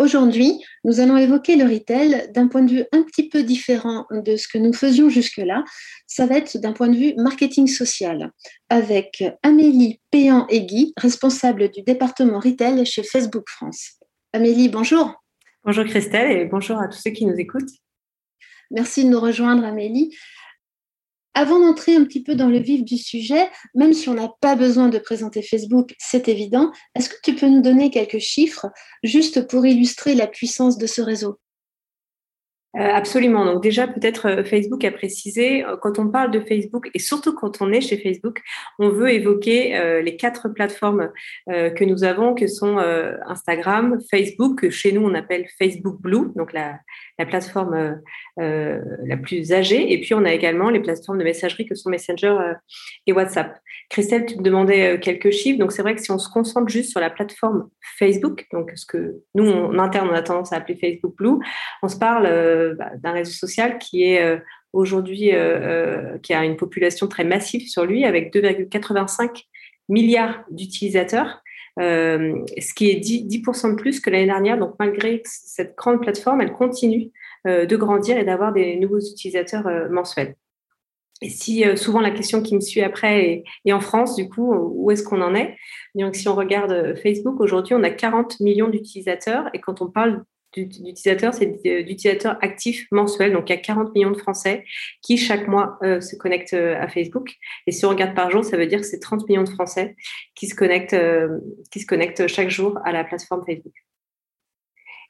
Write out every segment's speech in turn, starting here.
Aujourd'hui, nous allons évoquer le retail d'un point de vue un petit peu différent de ce que nous faisions jusque-là. Ça va être d'un point de vue marketing social, avec Amélie péan Guy, responsable du département retail chez Facebook France. Amélie, bonjour. Bonjour Christelle et bonjour à tous ceux qui nous écoutent. Merci de nous rejoindre, Amélie. Avant d'entrer un petit peu dans le vif du sujet, même si on n'a pas besoin de présenter Facebook, c'est évident, est-ce que tu peux nous donner quelques chiffres juste pour illustrer la puissance de ce réseau? Absolument. Donc déjà, peut-être euh, Facebook a précisé, euh, quand on parle de Facebook, et surtout quand on est chez Facebook, on veut évoquer les quatre plateformes que nous avons, que sont Instagram, Facebook, que chez nous on appelle Facebook Blue, donc la, la plateforme la plus âgée, et puis on a également les plateformes de messagerie que sont Messenger et WhatsApp. Christelle, tu me demandais quelques chiffres, donc c'est vrai que si on se concentre juste sur la plateforme Facebook, donc ce que nous en interne on a tendance à appeler Facebook Blue, on se parle euh, bah, d'un réseau social qui est euh, aujourd'hui, euh, qui a une population très massive sur lui, avec 2,85 milliards d'utilisateurs. ce qui est 10%, 10 de plus que l'année dernière. Donc, malgré cette grande plateforme, elle continue de grandir et d'avoir des nouveaux utilisateurs mensuels. Et si souvent la question qui me suit après est, en France, du coup, où est-ce qu'on en est? Donc, si on regarde Facebook, aujourd'hui, on a 40 millions d'utilisateurs. Et quand on parle d'utilisateurs, c'est d'utilisateurs actifs mensuels. Donc, il y a 40 millions de Français qui, chaque mois, euh, se connectent euh, à Facebook. Et si on regarde par jour, ça veut dire que c'est 30 millions de Français qui se, connectent, euh, qui se connectent chaque jour à la plateforme Facebook.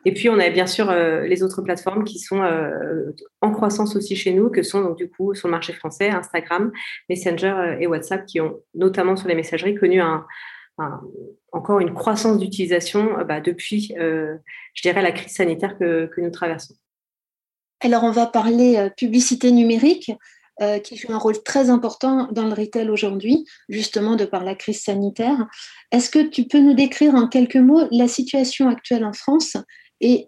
Et puis, on a bien sûr les autres plateformes qui sont en croissance aussi chez nous, que sont donc du coup sur le marché français, Instagram, Messenger et WhatsApp, qui ont notamment sur les messageries connu un, encore une croissance d'utilisation euh, bah, depuis, euh, je dirais, la crise sanitaire que, nous traversons. Alors, on va parler euh, publicité numérique. qui joue un rôle très important dans le retail aujourd'hui, justement de par la crise sanitaire. Est-ce que tu peux nous décrire en quelques mots la situation actuelle en France et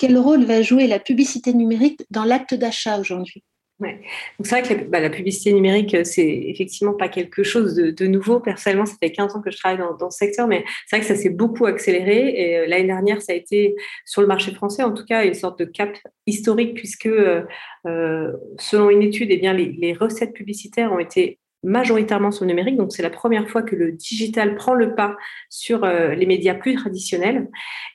quel rôle va jouer la publicité numérique dans l'acte d'achat aujourd'hui? Ouais. Donc c'est vrai que la, bah, la, publicité numérique, euh, c'est effectivement pas quelque chose de, nouveau. Personnellement, ça fait 15 ans que je travaille dans, ce secteur, mais c'est vrai que ça s'est beaucoup accéléré. Et euh, l'année dernière, ça a été sur le marché français, en tout cas, une sorte de cap historique, puisque euh, selon une étude, eh les recettes publicitaires ont été majoritairement sur le numérique. Donc, c'est la première fois que le digital prend le pas sur euh, les médias plus traditionnels.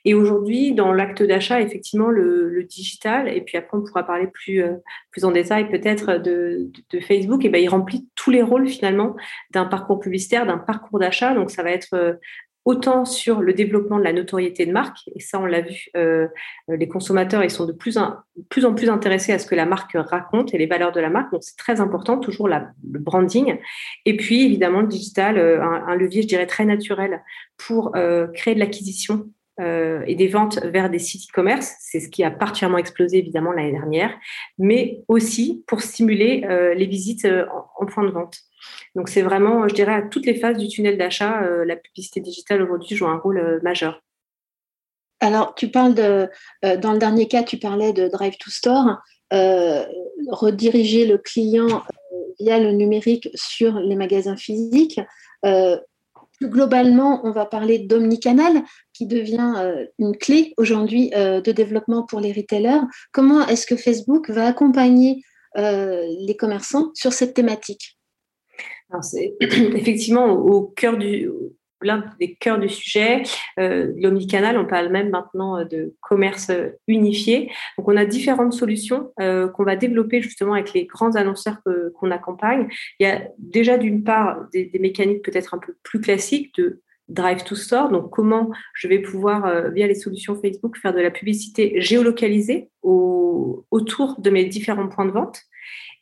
Et aujourd'hui, dans l'acte d'achat, effectivement, le, digital, et puis après, on pourra parler plus, euh, plus en détail peut-être de, de, Facebook, et ben, il remplit tous les rôles finalement d'un parcours publicitaire, d'un parcours d'achat. Donc, ça va être euh, autant sur le développement de la notoriété de marque, et ça on l'a vu, euh, les consommateurs ils sont de plus, en plus intéressés à ce que la marque raconte et les valeurs de la marque, donc c'est très important, toujours le branding, et puis évidemment le digital, euh, un, levier je dirais très naturel pour euh, créer de l'acquisition et des ventes vers des sites e-commerce, c'est ce qui a particulièrement explosé évidemment l'année dernière, mais aussi pour stimuler les visites en point de vente. Donc c'est vraiment, je dirais, à toutes les phases du tunnel d'achat, euh, la publicité digitale aujourd'hui joue un rôle euh, majeur. Alors, tu parles de, euh, dans le dernier cas, tu parlais de Drive to Store, rediriger le client via le numérique sur les magasins physiques. plus globalement, on va parler d'omnicanal, qui devient une clé aujourd'hui de développement pour les retailers. Comment est-ce que Facebook va accompagner les commerçants sur cette thématique? C'est effectivement au cœur du l'un des cœurs du sujet. Euh, L'omnicanal, on parle même maintenant euh, de commerce euh, unifié. Donc, on a différentes solutions euh, qu'on va développer justement avec les grands annonceurs qu'on accompagne. Il y a déjà d'une part des mécaniques peut-être un peu plus classiques de Drive to Store, donc comment je vais pouvoir, via les solutions Facebook, faire de la publicité géolocalisée au, autour de mes différents points de vente.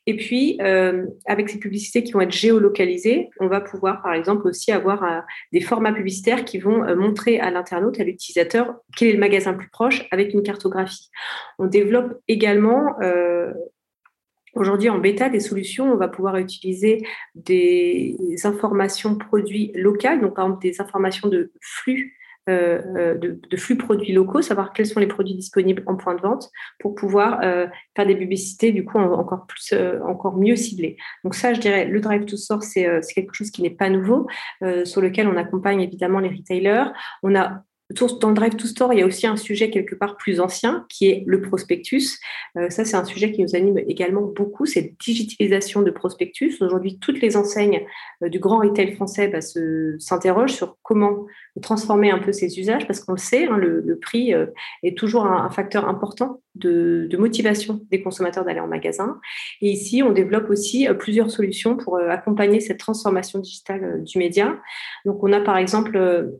Et puis, euh, avec ces publicités qui vont être géolocalisées, on va pouvoir, par exemple, aussi avoir euh, des formats publicitaires qui vont euh, montrer à l'internaute, à l'utilisateur, quel est le magasin plus proche avec une cartographie. On développe également Aujourd'hui, en bêta, des solutions, on va pouvoir utiliser des informations produits locales, donc par exemple des informations de flux euh, euh, de, flux produits locaux, savoir quels sont les produits disponibles en point de vente pour pouvoir euh, faire des publicités du coup encore plus, encore mieux ciblées. Donc ça, je dirais, le drive to source, c'est quelque chose qui n'est pas nouveau, sur lequel on accompagne évidemment les retailers. On a dans le Drive to Store, il y a aussi un sujet quelque part plus ancien qui est le prospectus. Euh, ça, c'est un sujet qui nous anime également beaucoup, cette digitalisation de prospectus. Aujourd'hui, toutes les enseignes euh, du grand retail français bah, s'interrogent sur comment transformer un peu ces usages parce qu'on le sait, hein, le, prix euh, est toujours un, facteur important de, de, motivation des consommateurs d'aller en magasin. Et ici, on développe aussi plusieurs solutions pour accompagner cette transformation digitale du média. Donc, on a par exemple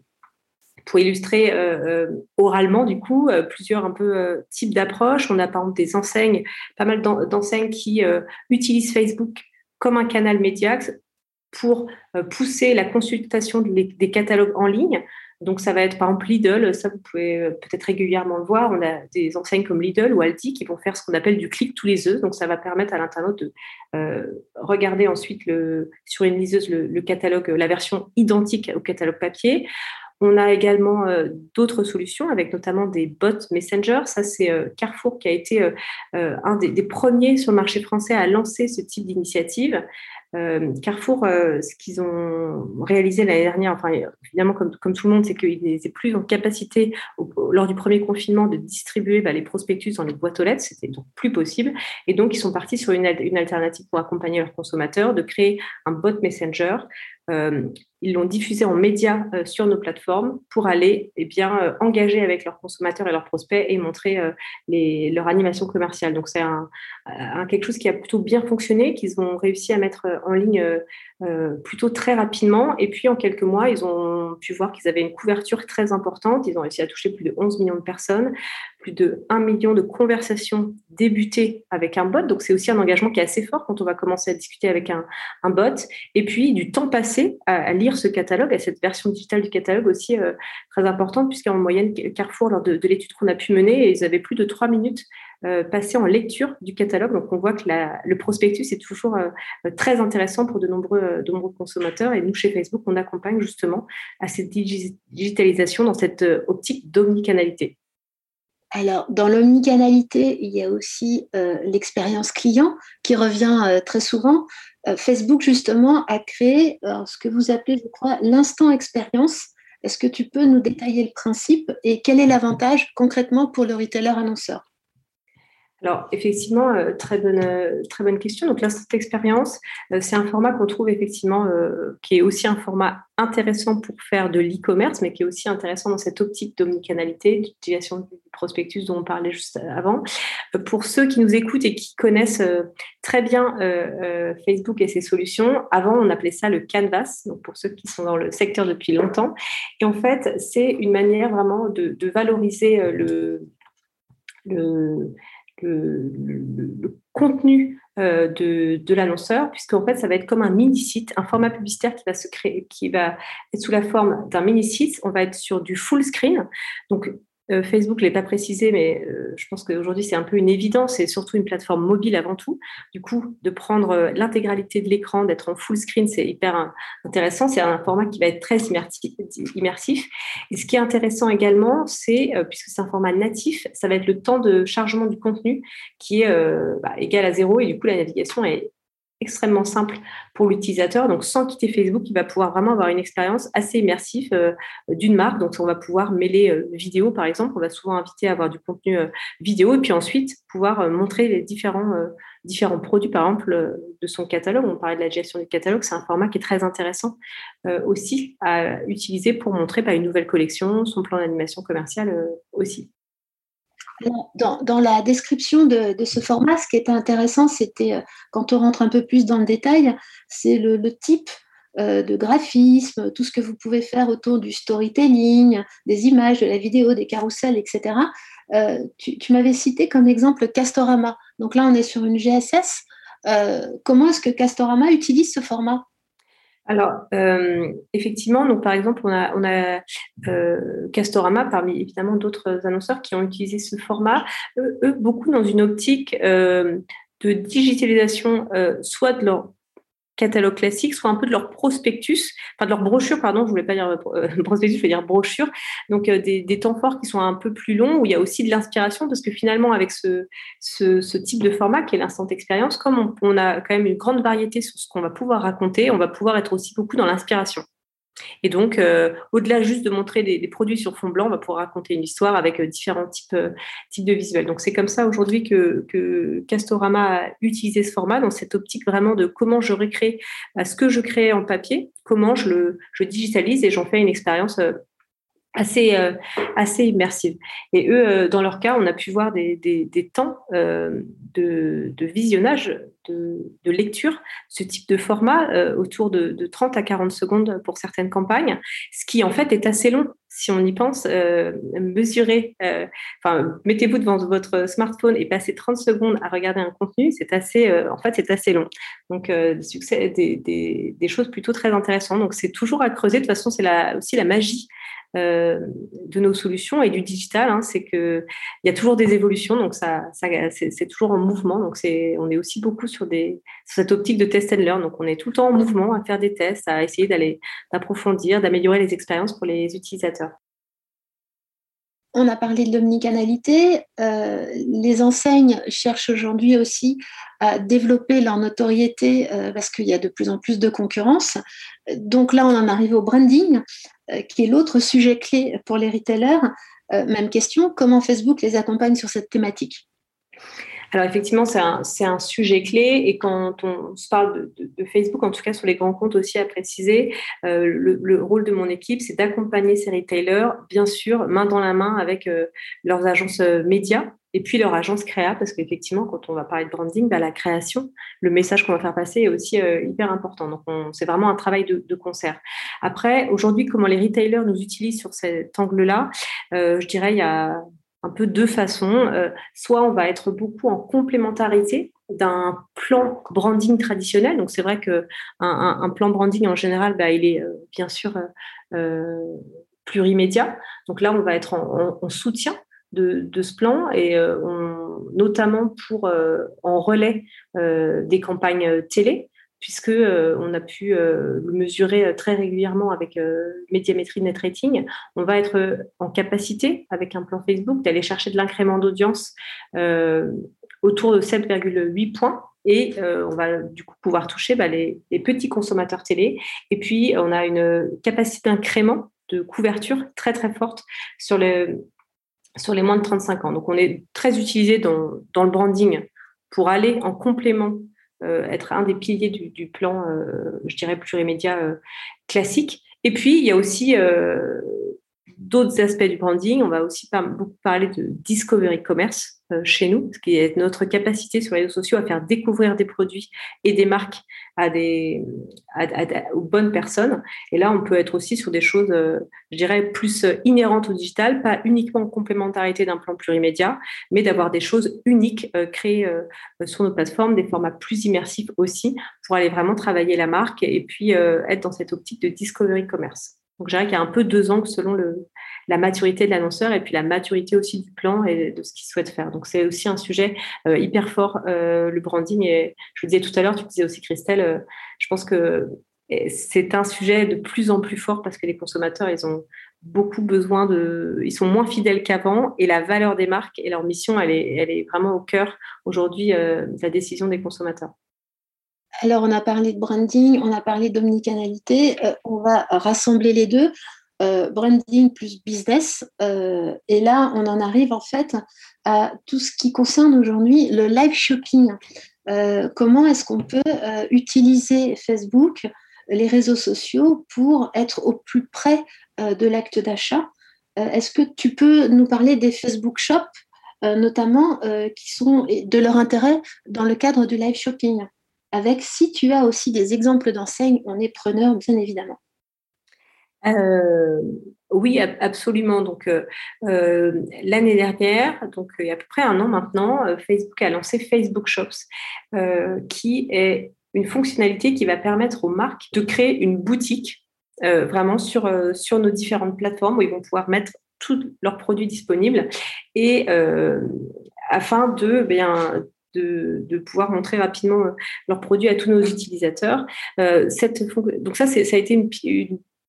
pour illustrer euh, euh, oralement, du coup, euh, plusieurs un peu types d'approches. On a par exemple des enseignes, pas mal d'enseignes qui utilisent Facebook comme un canal média pour pousser la consultation des catalogues en ligne. Donc, ça va être par exemple Lidl, ça vous pouvez peut-être régulièrement le voir. On a des enseignes comme Lidl ou Aldi qui vont faire ce qu'on appelle du clic tous les œufs. Donc, ça va permettre à l'internaute de regarder ensuite sur une liseuse le, catalogue, la version identique au catalogue papier. On a également euh, d'autres solutions avec notamment des bots Messenger. Ça, c'est euh, Carrefour qui a été euh, un des, premiers sur le marché français à lancer ce type d'initiative. Carrefour, ce qu'ils ont réalisé l'année dernière, enfin évidemment comme, tout le monde, c'est qu'ils n'étaient plus en capacité lors du premier confinement de distribuer bah, les prospectus dans les boîtes aux lettres, c'était donc plus possible. Et donc ils sont partis sur une, alternative pour accompagner leurs consommateurs, de créer un bot Messenger euh, ils l'ont diffusé en médias euh, sur nos plateformes pour aller eh bien, euh, engager avec leurs consommateurs et leurs prospects et montrer leur animation commerciale. Donc c'est quelque chose qui a plutôt bien fonctionné, qu'ils ont réussi à mettre en ligne plutôt très rapidement. Et puis en quelques mois, ils ont pu voir qu'ils avaient une couverture très importante. Ils ont réussi à toucher plus de 11 millions de personnes plus de 1 million de conversations débutées avec un bot. Donc, c'est aussi un engagement qui est assez fort quand on va commencer à discuter avec un, bot. Et puis, du temps passé à, lire ce catalogue, à cette version digitale du catalogue aussi euh, très importante, puisqu'en moyenne, Carrefour, lors de, l'étude qu'on a pu mener, ils avaient plus de 3 minutes euh, passées en lecture du catalogue. Donc, on voit que le prospectus est toujours euh, très intéressant pour de nombreux, de nombreux consommateurs. Et nous, chez Facebook, on accompagne justement à cette digitalisation dans cette optique d'omnicanalité. Alors, dans l'omnicanalité, il y a aussi euh, l'expérience client qui revient euh, très souvent. Euh, Facebook, justement, a créé ce que vous appelez, je crois, l'instant expérience. Est-ce que tu peux nous détailler le principe et quel est l'avantage concrètement pour le retailer annonceur? Alors, effectivement, euh, très, bonne, euh, très bonne question. Donc, l'instant expérience, euh, c'est un format qu'on trouve effectivement qui est aussi un format intéressant pour faire de l'e-commerce, mais qui est aussi intéressant dans cette optique d'omnicanalité, d'utilisation du prospectus dont on parlait juste avant. Pour ceux qui nous écoutent et qui connaissent très bien Facebook et ses solutions, avant, on appelait ça le canvas, donc pour ceux qui sont dans le secteur depuis longtemps. Et en fait, c'est une manière vraiment de, de valoriser le, le le, contenu euh, de, de l'annonceur, puisqu'en fait, ça va être comme un mini-site, un format publicitaire qui va se créer, qui va être sous la forme d'un mini-site. On va être sur du full screen. Donc, euh, Facebook ne pas précisé, mais euh, je pense qu'aujourd'hui, c'est un peu une évidence et surtout une plateforme mobile avant tout. Du coup, de prendre euh, l'intégralité de l'écran, d'être en full screen, c'est hyper intéressant. C'est un format qui va être très immersif. Et ce qui est intéressant également, c'est, puisque c'est un format natif, ça va être le temps de chargement du contenu qui est bah, égal à zéro et du coup, la navigation est extrêmement simple pour l'utilisateur. Donc, sans quitter Facebook, il va pouvoir vraiment avoir une expérience assez immersive euh, d'une marque. Donc, on va pouvoir mêler euh, vidéo, par exemple. On va souvent inviter à avoir du contenu euh, vidéo et puis ensuite pouvoir montrer les différents, différents produits, par exemple, de son catalogue. On parlait de la gestion du catalogue. C'est un format qui est très intéressant aussi à utiliser pour montrer bah, une nouvelle collection, son plan d'animation commerciale aussi. Dans, la description de, ce format, ce qui était intéressant, c'était, euh, quand on rentre un peu plus dans le détail, c'est le, type euh, de graphisme, tout ce que vous pouvez faire autour du storytelling, des images, de la vidéo, des carousels, etc. Euh, tu, m'avais cité comme exemple Castorama. Donc là, on est sur une GSS. comment est-ce que Castorama utilise ce format? Alors, effectivement, donc par exemple, on a, on a Castorama, parmi évidemment d'autres annonceurs qui ont utilisé ce format, eux, beaucoup dans une optique de digitalisation, soit de leur catalogue classique, soit un peu de leur prospectus, enfin de leur brochure, pardon, je voulais pas dire euh, prospectus, je veux dire brochure, donc euh, des, temps forts qui sont un peu plus longs, où il y a aussi de l'inspiration, parce que finalement, avec ce, ce, type de format qui est l'instant expérience, comme on, a quand même une grande variété sur ce qu'on va pouvoir raconter, on va pouvoir être aussi beaucoup dans l'inspiration. Et donc, euh, au-delà juste de montrer des, produits sur fond blanc, on va pouvoir raconter une histoire avec euh, différents types, euh, types de visuels. Donc, c'est comme ça aujourd'hui que, que, Castorama a utilisé ce format, dans cette optique vraiment de comment je recrée ce que je crée en papier, comment je le je digitalise et j'en fais une expérience assez, euh, assez immersive. Et eux, euh, dans leur cas, on a pu voir des, temps euh, de, visionnage, de, de, lecture, ce type de format autour de, de, 30 à 40 secondes pour certaines campagnes, ce qui en fait est assez long si on y pense. mesurer, enfin, mettez-vous devant votre smartphone et passer 30 secondes à regarder un contenu, c'est assez, en fait, c'est assez long. Donc, succès, des, des, des, choses plutôt très intéressantes. Donc, c'est toujours à creuser. De toute façon, c'est aussi la magie euh, de nos solutions et du digital, hein, c'est qu'il y a toujours des évolutions, donc ça, c'est toujours en mouvement. Donc c'est, on est aussi beaucoup sur, des, cette optique de test and learn. Donc on est tout le temps en mouvement à faire des tests, à essayer d'aller d'approfondir, d'améliorer les expériences pour les utilisateurs. On a parlé de l'omnicanalité. Euh, les enseignes cherchent aujourd'hui aussi à développer leur notoriété euh, parce qu'il y a de plus en plus de concurrence. Donc là, on en arrive au branding. Euh, qui est l'autre sujet clé pour les retailers. Même question, comment Facebook les accompagne sur cette thématique? Alors effectivement, c'est un, un, sujet clé et quand on se parle de, Facebook, en tout cas sur les grands comptes aussi à préciser, euh, le, rôle de mon équipe, c'est d'accompagner ces retailers, bien sûr, main dans la main avec leurs agences médias et puis leur agence créa, parce qu'effectivement, quand on va parler de branding, bah, la création, le message qu'on va faire passer est aussi euh, hyper important. Donc, c'est vraiment un travail de, concert. Après, aujourd'hui, comment les retailers nous utilisent sur cet angle-là, euh, je dirais, il y a un peu deux façons. Euh, soit on va être beaucoup en complémentarité d'un plan branding traditionnel. Donc, c'est vrai qu'un un, plan branding, en général, bah, il est bien sûr plurimédia. Donc là, on va être en soutien de, ce plan et euh, notamment pour euh, en relais euh, des campagnes télé puisque on a pu le mesurer très régulièrement avec médiamétrie net rating, on va être en capacité avec un plan Facebook d'aller chercher de l'incrément d'audience autour de 7,8 points et on va du coup pouvoir toucher bah, les, petits consommateurs télé. Et puis on a une capacité d'incrément de couverture très très forte sur le, sur les moins de 35 ans. Donc, on est très utilisé dans, le branding pour aller en complément, euh, être un des piliers du, du plan, euh, je dirais, plurimédia euh, classique. Et puis, il y a aussi d'autres aspects du branding. On va aussi beaucoup parler de discovery commerce euh, chez nous, ce qui est notre capacité sur les réseaux sociaux à faire découvrir des produits et des marques à des, aux bonnes personnes. Et là, on peut être aussi sur des choses, euh, je dirais, plus inhérentes au digital, pas uniquement en complémentarité d'un plan plurimédia, mais d'avoir des choses uniques euh, créées sur nos plateformes, des formats plus immersifs aussi, pour aller vraiment travailler la marque et puis être dans cette optique de discovery commerce. Donc, je dirais qu'il y a un peu deux angles selon le, la maturité de l'annonceur et puis la maturité aussi du plan et de ce qu'il souhaite faire. Donc, c'est aussi un sujet euh, hyper fort, euh, le branding. Et je vous disais tout à l'heure, tu disais aussi, Christelle, euh, je pense que c'est un sujet de plus en plus fort parce que les consommateurs, ils ont beaucoup besoin de, ils sont moins fidèles qu'avant et la valeur des marques et leur mission, elle est, elle est vraiment au cœur aujourd'hui de la décision des consommateurs. Alors, on a parlé de branding, on a parlé d'omnicanalité. On va rassembler les deux, euh, branding plus business. Euh, et là, on en arrive en fait à tout ce qui concerne aujourd'hui le live shopping. comment est-ce qu'on peut utiliser Facebook, les réseaux sociaux pour être au plus près de l'acte d'achat? Est-ce que tu peux nous parler des Facebook Shops, notamment, qui sont de leur intérêt dans le cadre du live shopping? Avec si tu as aussi des exemples d'enseignes, on est preneur, bien évidemment. Oui, absolument. Donc l'année dernière, donc il y a à peu près un an maintenant, Facebook a lancé Facebook Shops, qui est une fonctionnalité qui va permettre aux marques de créer une boutique vraiment sur, sur nos différentes plateformes où ils vont pouvoir mettre tous leurs produits disponibles et afin de bien de, pouvoir montrer rapidement leurs produits à tous nos utilisateurs. donc ça, ça a été une,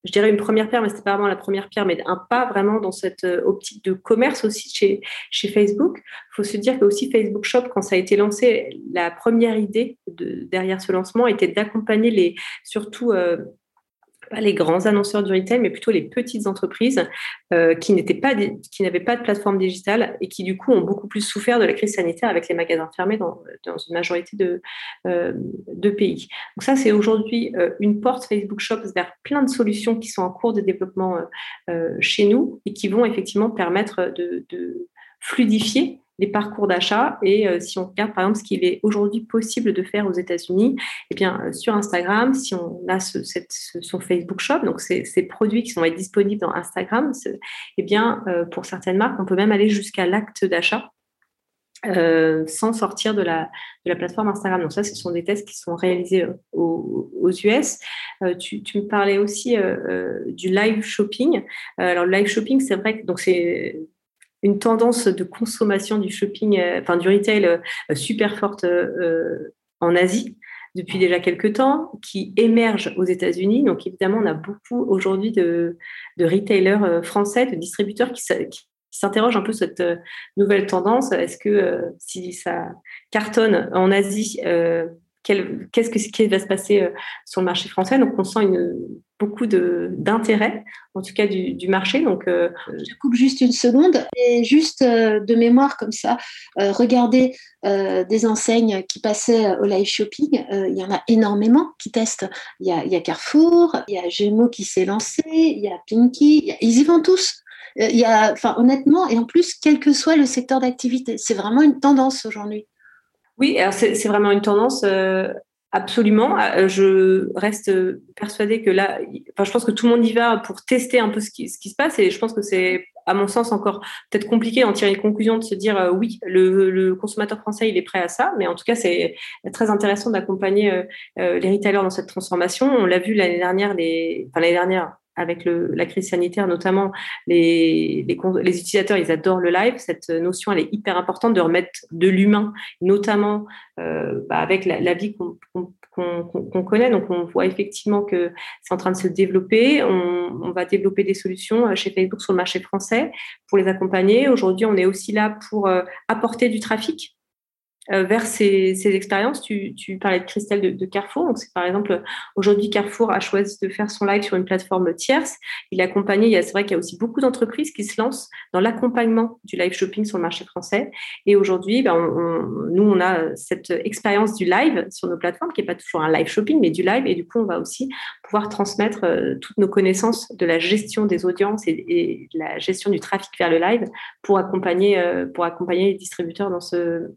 je dirais une première pierre, mais c'était pas vraiment la première pierre, mais un pas vraiment dans cette optique de commerce aussi chez, Facebook. Il faut se dire que aussi Facebook Shop, quand ça a été lancé, la première idée de, derrière ce lancement était d'accompagner les, surtout pas les grands annonceurs du retail, mais plutôt les petites entreprises euh, qui n'étaient pas n'avaient pas de plateforme digitale et qui du coup ont beaucoup plus souffert de la crise sanitaire avec les magasins fermés dans, une majorité de, euh, de pays. Donc ça, c'est aujourd'hui euh, une porte Facebook Shops vers plein de solutions qui sont en cours de développement chez nous et qui vont effectivement permettre de fluidifier les parcours d'achat. Et euh, si on regarde par exemple ce qu'il est aujourd'hui possible de faire aux États-Unis, eh bien euh, sur Instagram, si on a son Facebook Shop, donc ces, produits qui sont disponibles dans Instagram, eh bien euh, pour certaines marques, on peut même aller jusqu'à l'acte d'achat. sans sortir de la, de la plateforme Instagram. Donc ça, ce sont des tests qui sont réalisés aux, aux US. Tu, tu, me parlais aussi du live shopping. alors le live shopping, c'est vrai que donc c'est une tendance de consommation du shopping, euh, enfin du retail euh, super forte euh, en Asie depuis déjà quelques temps, qui émerge aux États-Unis. Donc évidemment, on a beaucoup aujourd'hui de, retailers français, de distributeurs qui, s'interrogent un peu cette nouvelle tendance. Est-ce que si ça cartonne en Asie, qu'est-ce qui va se passer sur le marché français Donc on sent beaucoup d'intérêt, en tout cas du, marché. Donc, euh, Je coupe juste une seconde. Et juste euh, de mémoire comme ça, euh, regardez des enseignes qui passaient au live shopping. Il y en a énormément qui testent. Il y a, Carrefour, il y a Gémeaux qui s'est lancé, il y a Pinky, ils y vont tous. Il y a, enfin, honnêtement, et en plus, quel que soit le secteur d'activité, c'est vraiment une tendance aujourd'hui. Oui, c'est vraiment une tendance. Absolument. Euh, je reste persuadée que là, enfin, je pense que tout le monde y va pour tester un peu ce qui, ce qui se passe et je pense que c'est, à mon sens, encore peut-être compliqué d'en tirer une conclusion, de se dire euh, oui, le, le, consommateur français, il est prêt à ça. Mais en tout cas, c'est très intéressant d'accompagner euh, les retailers dans cette transformation. On l'a vu l'année dernière, les, enfin, l'année dernière, avec le, la crise sanitaire notamment, les, les, les, utilisateurs, ils adorent le live. Cette notion, elle est hyper importante de remettre de l'humain, notamment euh, bah, avec la, vie qu'on qu'on connaît. Donc, on voit effectivement que c'est en train de se développer. On, on, va développer des solutions euh, chez Facebook sur le marché français pour les accompagner. Aujourd'hui, on est aussi là pour euh, apporter du trafic euh, vers ces, ces expériences. Tu, tu, parlais de Christelle de, de Carrefour. Donc, par exemple, aujourd'hui, Carrefour a choisi de faire son live sur une plateforme tierce. Il est accompagné, c'est vrai qu'il y a aussi beaucoup d'entreprises qui se lancent dans l'accompagnement du live shopping sur le marché français. Et aujourd'hui, ben, on, nous, on a cette expérience du live sur nos plateformes, qui n'est pas toujours un live shopping, mais du live. Et du coup, on va aussi pouvoir transmettre euh, toutes nos connaissances de la gestion des audiences et, de la gestion du trafic vers le live pour accompagner, euh, pour accompagner les distributeurs dans ce,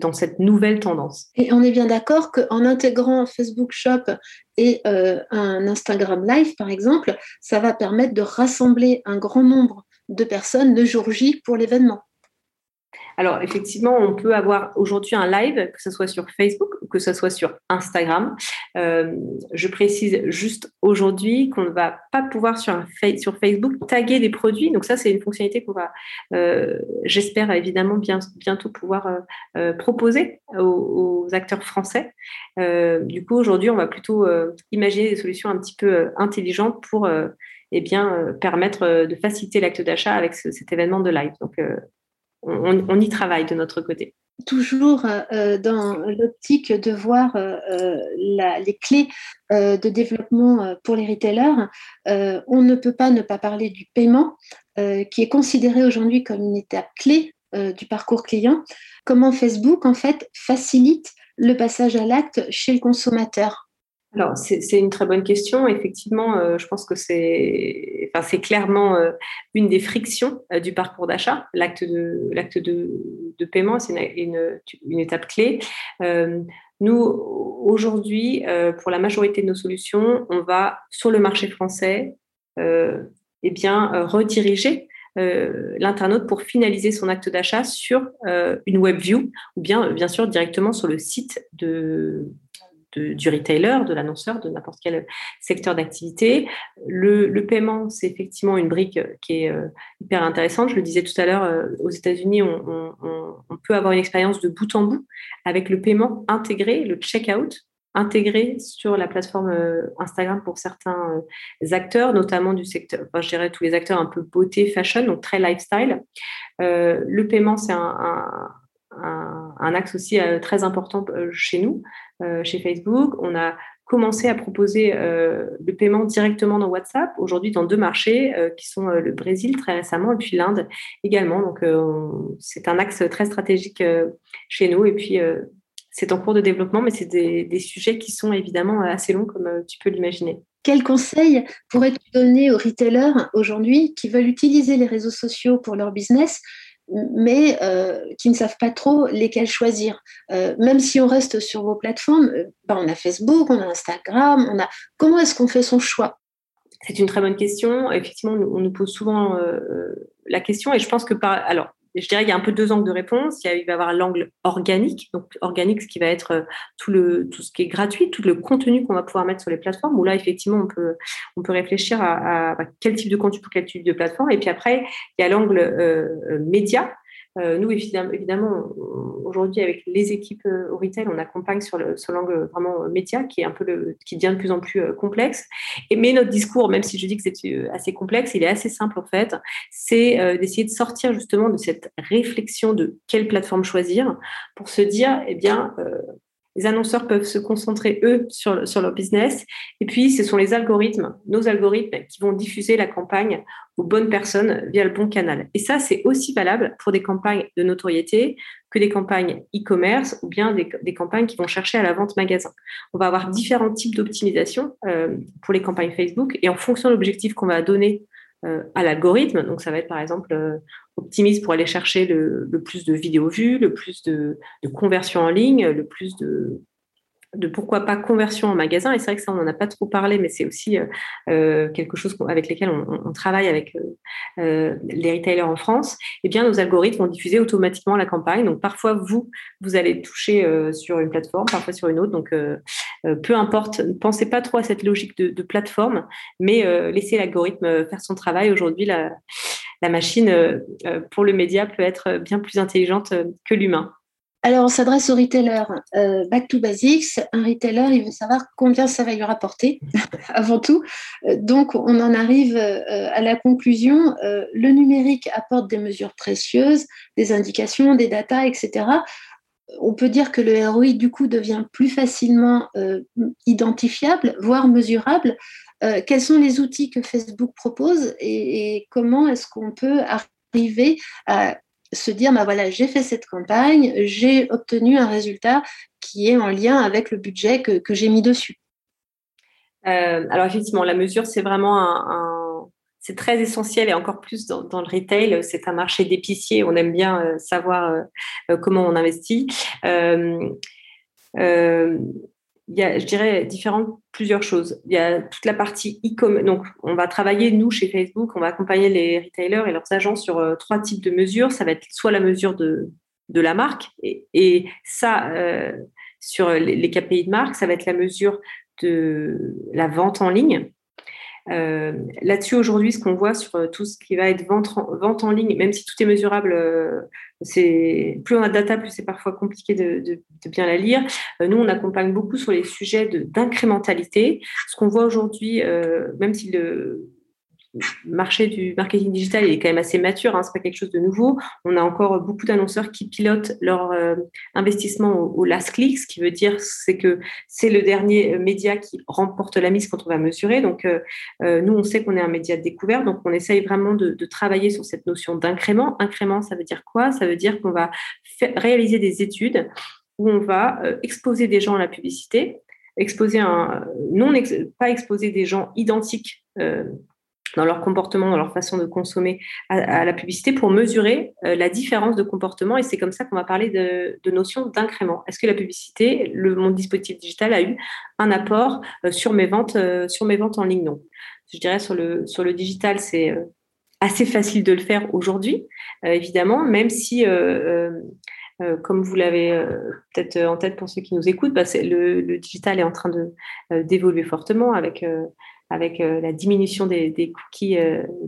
dans cette nouvelle tendance. Et on est bien d'accord qu'en intégrant Facebook Shop et euh, un Instagram Live, par exemple, ça va permettre de rassembler un grand nombre de personnes le jour J pour l'événement. Alors, effectivement, on peut avoir aujourd'hui un live, que ce soit sur Facebook que ce soit sur Instagram. Euh, je précise juste aujourd'hui qu'on ne va pas pouvoir sur, Facebook taguer des produits. Donc, ça, c'est une fonctionnalité qu'on va, euh, j'espère évidemment, bien, bientôt pouvoir euh, proposer aux, acteurs français. du coup, aujourd'hui, on va plutôt imaginer des solutions un petit peu intelligentes pour eh bien, permettre de faciliter l'acte d'achat avec cet événement de live. Donc, on, y travaille de notre côté. Toujours euh, dans l'optique de voir euh, euh, les clés de développement pour les retailers, on ne peut pas ne pas parler du paiement, qui est considéré aujourd'hui comme une étape clé du parcours client. Comment Facebook, en fait, facilite le passage à l'acte chez le consommateur alors, c'est une très bonne question. Effectivement, euh, je pense que c'est enfin, clairement euh, une des frictions euh, du parcours d'achat. L'acte de, de, paiement, c'est une, une, étape clé. Nous, aujourd'hui, pour la majorité de nos solutions, on va sur le marché français, eh bien, rediriger l'internaute pour finaliser son acte d'achat sur une web view ou bien, bien sûr, directement sur le site de, du retailer, de l'annonceur, de n'importe quel secteur d'activité. Le, paiement, c'est effectivement une brique qui est euh, hyper intéressante. Je le disais tout à l'heure, euh, aux États-Unis, on, peut avoir une expérience de bout en bout avec le paiement intégré, le checkout intégré sur la plateforme euh, Instagram pour certains acteurs, notamment du secteur, enfin, je dirais tous les acteurs un peu beauté, fashion, donc très lifestyle. le paiement, c'est un, axe aussi euh, très important euh, chez nous, euh, chez Facebook. On a commencé à proposer le paiement directement dans WhatsApp, aujourd'hui dans deux marchés qui sont le Brésil très récemment et puis l'Inde également. Donc c'est un axe très stratégique chez nous et puis c'est en cours de développement, mais c'est des, des, sujets qui sont évidemment assez longs comme tu peux l'imaginer. Quels conseils pourrais-tu donner aux retailers aujourd'hui qui veulent utiliser les réseaux sociaux pour leur business mais euh, qui ne savent pas trop lesquels choisir. Euh, même si on reste sur vos plateformes, euh, ben, on a Facebook, on a Instagram, on a. Comment est-ce qu'on fait son choix? C'est une très bonne question. Effectivement, on nous pose souvent la question, et je pense que par. Alors, je dirais qu'il y a un peu deux angles de réponse. Il, va y avoir l'angle organique, donc organique, ce qui va être euh, tout, le, tout ce qui est gratuit, tout le contenu qu'on va pouvoir mettre sur les plateformes, où là, effectivement, on peut, on peut réfléchir à, quel type de contenu pour quel type de plateforme. Et puis après, il y a l'angle euh, euh, média, euh, nous, évidemment, aujourd'hui, avec les équipes euh, au retail, on accompagne sur l'angle vraiment euh, média, qui est un peu le, qui devient de plus en plus complexe. Et, mais notre discours, même si je dis que c'est assez complexe, il est assez simple en fait. C'est d'essayer de sortir justement de cette réflexion de quelle plateforme choisir pour se dire, eh bien, les annonceurs peuvent se concentrer, eux, sur, leur business. Et puis, ce sont les algorithmes, nos algorithmes, qui vont diffuser la campagne aux bonnes personnes via le bon canal. Et ça, c'est aussi valable pour des campagnes de notoriété que des campagnes e-commerce ou bien des, campagnes qui vont chercher à la vente magasin. On va avoir différents types d'optimisation euh, pour les campagnes Facebook et en fonction de l'objectif qu'on va donner à l'algorithme, donc ça va être par exemple euh, optimise pour aller chercher le, plus de vidéos vues, le plus de, de conversions en ligne, le plus de, de pourquoi pas conversion en magasin. Et c'est vrai que ça, on n'en a pas trop parlé, mais c'est aussi euh, euh, quelque chose avec lequel on, travaille avec euh, les retailers en France. Eh bien, nos algorithmes vont diffuser automatiquement la campagne. Donc, parfois, vous, vous allez toucher sur une plateforme, parfois sur une autre. Donc, peu importe, ne pensez pas trop à cette logique de, plateforme, mais laissez l'algorithme faire son travail. Aujourd'hui, la machine pour le média peut être bien plus intelligente que l'humain. Alors, on s'adresse au retailer euh, Back to Basics. Un retailer, il veut savoir combien ça va lui rapporter, avant tout. Euh, donc, on en arrive euh, à la conclusion. le numérique apporte des mesures précieuses, des indications, des datas, etc. On peut dire que le ROI, du coup, devient plus facilement identifiable, voire mesurable. quels sont les outils que Facebook propose et, et comment est-ce qu'on peut arriver à se dire, bah voilà, j'ai fait cette campagne, j'ai obtenu un résultat qui est en lien avec le budget que, que j'ai mis dessus. Euh, alors effectivement, la mesure, c'est vraiment un, c'est très essentiel et encore plus dans, le retail. C'est un marché d'épicier. On aime bien euh, savoir euh, comment on investit il y a, je dirais, différentes, plusieurs choses. Il y a toute la partie e-commerce. Donc, on va travailler, nous, chez Facebook, on va accompagner les retailers et leurs agents sur euh, trois types de mesures. Ça va être soit la mesure de, de la marque, et, ça, euh, sur les, les, KPI de marque, ça va être la mesure de la vente en ligne. Euh, Là-dessus, aujourd'hui, ce qu'on voit sur euh, tout ce qui va être vente en, ligne, même si tout est mesurable, euh, c'est plus on a de data, plus c'est parfois compliqué de, de, de, bien la lire. Euh, nous, on accompagne beaucoup sur les sujets d'incrémentalité. Ce qu'on voit aujourd'hui, même si le marché du marketing digital est quand même assez mature, hein, c'est pas quelque chose de nouveau. On a encore beaucoup d'annonceurs qui pilotent leur euh, investissement au, last click, ce qui veut dire c'est que c'est le dernier euh, média qui remporte la mise quand on va mesurer. Donc euh, nous, on sait qu'on est un média de découverte, donc on essaye vraiment de, de travailler sur cette notion d'incrément. Incrément, ça veut dire quoi? Ça veut dire qu'on va réaliser des études où on va exposer des gens à la publicité, exposer un non pas exposer des gens identiques dans leur comportement, dans leur façon de consommer à, la publicité pour mesurer la différence de comportement. Et c'est comme ça qu'on va parler de, notion d'incrément. Est-ce que la publicité, le, mon dispositif digital a eu un apport sur mes ventes, sur mes ventes en ligne? Non. Je dirais sur le, sur le digital, c'est assez facile de le faire aujourd'hui, évidemment, même si euh, comme vous l'avez euh, peut-être en tête pour ceux qui nous écoutent, bah, le, digital est en train euh, d'évoluer fortement avec avec la diminution des, des cookies,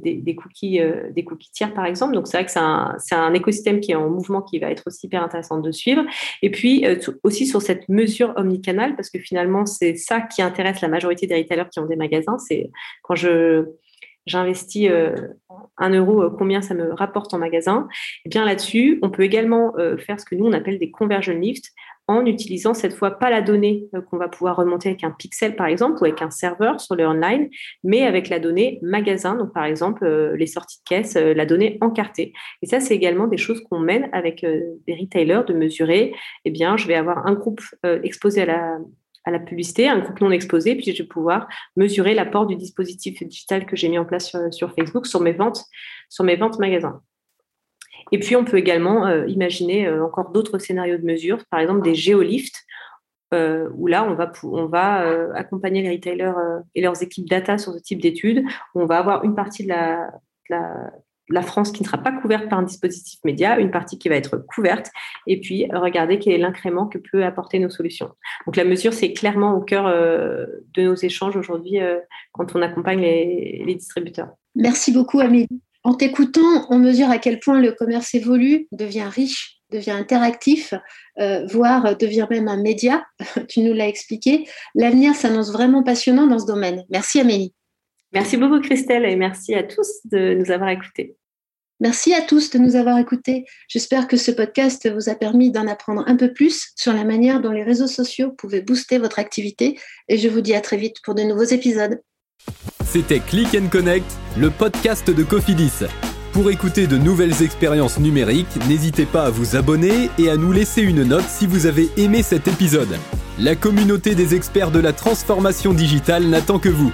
des, des, cookies, des cookies tiers par exemple. Donc c'est vrai que c'est un, un, écosystème qui est en mouvement, qui va être aussi hyper intéressant de suivre. Et puis aussi sur cette mesure omnicanal, parce que finalement c'est ça qui intéresse la majorité des retailers qui ont des magasins. C'est quand je j'investis euh, un euro, euh, combien ça me rapporte en magasin. Eh bien là-dessus, on peut également euh, faire ce que nous on appelle des conversion lifts en utilisant cette fois pas la donnée qu'on va pouvoir remonter avec un pixel par exemple ou avec un serveur sur le online, mais avec la donnée magasin, donc par exemple les sorties de caisse, la donnée encartée. Et ça, c'est également des choses qu'on mène avec des retailers de mesurer. Eh bien, je vais avoir un groupe exposé à la, à la publicité, un groupe non exposé, puis je vais pouvoir mesurer l'apport du dispositif digital que j'ai mis en place sur, Facebook sur mes ventes, sur mes ventes magasins. Et puis, on peut également euh, imaginer euh, encore d'autres scénarios de mesure, par exemple des géolifts, euh, où là, on va, accompagner les retailers et leurs équipes data sur ce type d'études. On va avoir une partie de la France qui ne sera pas couverte par un dispositif média, une partie qui va être couverte, et puis regarder quel est l'incrément que peut apporter nos solutions. Donc la mesure, c'est clairement au cœur euh, de nos échanges aujourd'hui euh, quand on accompagne les, distributeurs. Merci beaucoup, Amélie. En t'écoutant, on mesure à quel point le commerce évolue, devient riche, devient interactif, euh, voire devient même un média. tu nous l'as expliqué. L'avenir s'annonce vraiment passionnant dans ce domaine. Merci, Amélie. Merci beaucoup Christelle et merci à tous de nous avoir écoutés. Merci à tous de nous avoir écoutés. J'espère que ce podcast vous a permis d'en apprendre un peu plus sur la manière dont les réseaux sociaux pouvaient booster votre activité et je vous dis à très vite pour de nouveaux épisodes. C'était Click and Connect, le podcast de Cofidis. Pour écouter de nouvelles expériences numériques, n'hésitez pas à vous abonner et à nous laisser une note si vous avez aimé cet épisode. La communauté des experts de la transformation digitale n'attend que vous.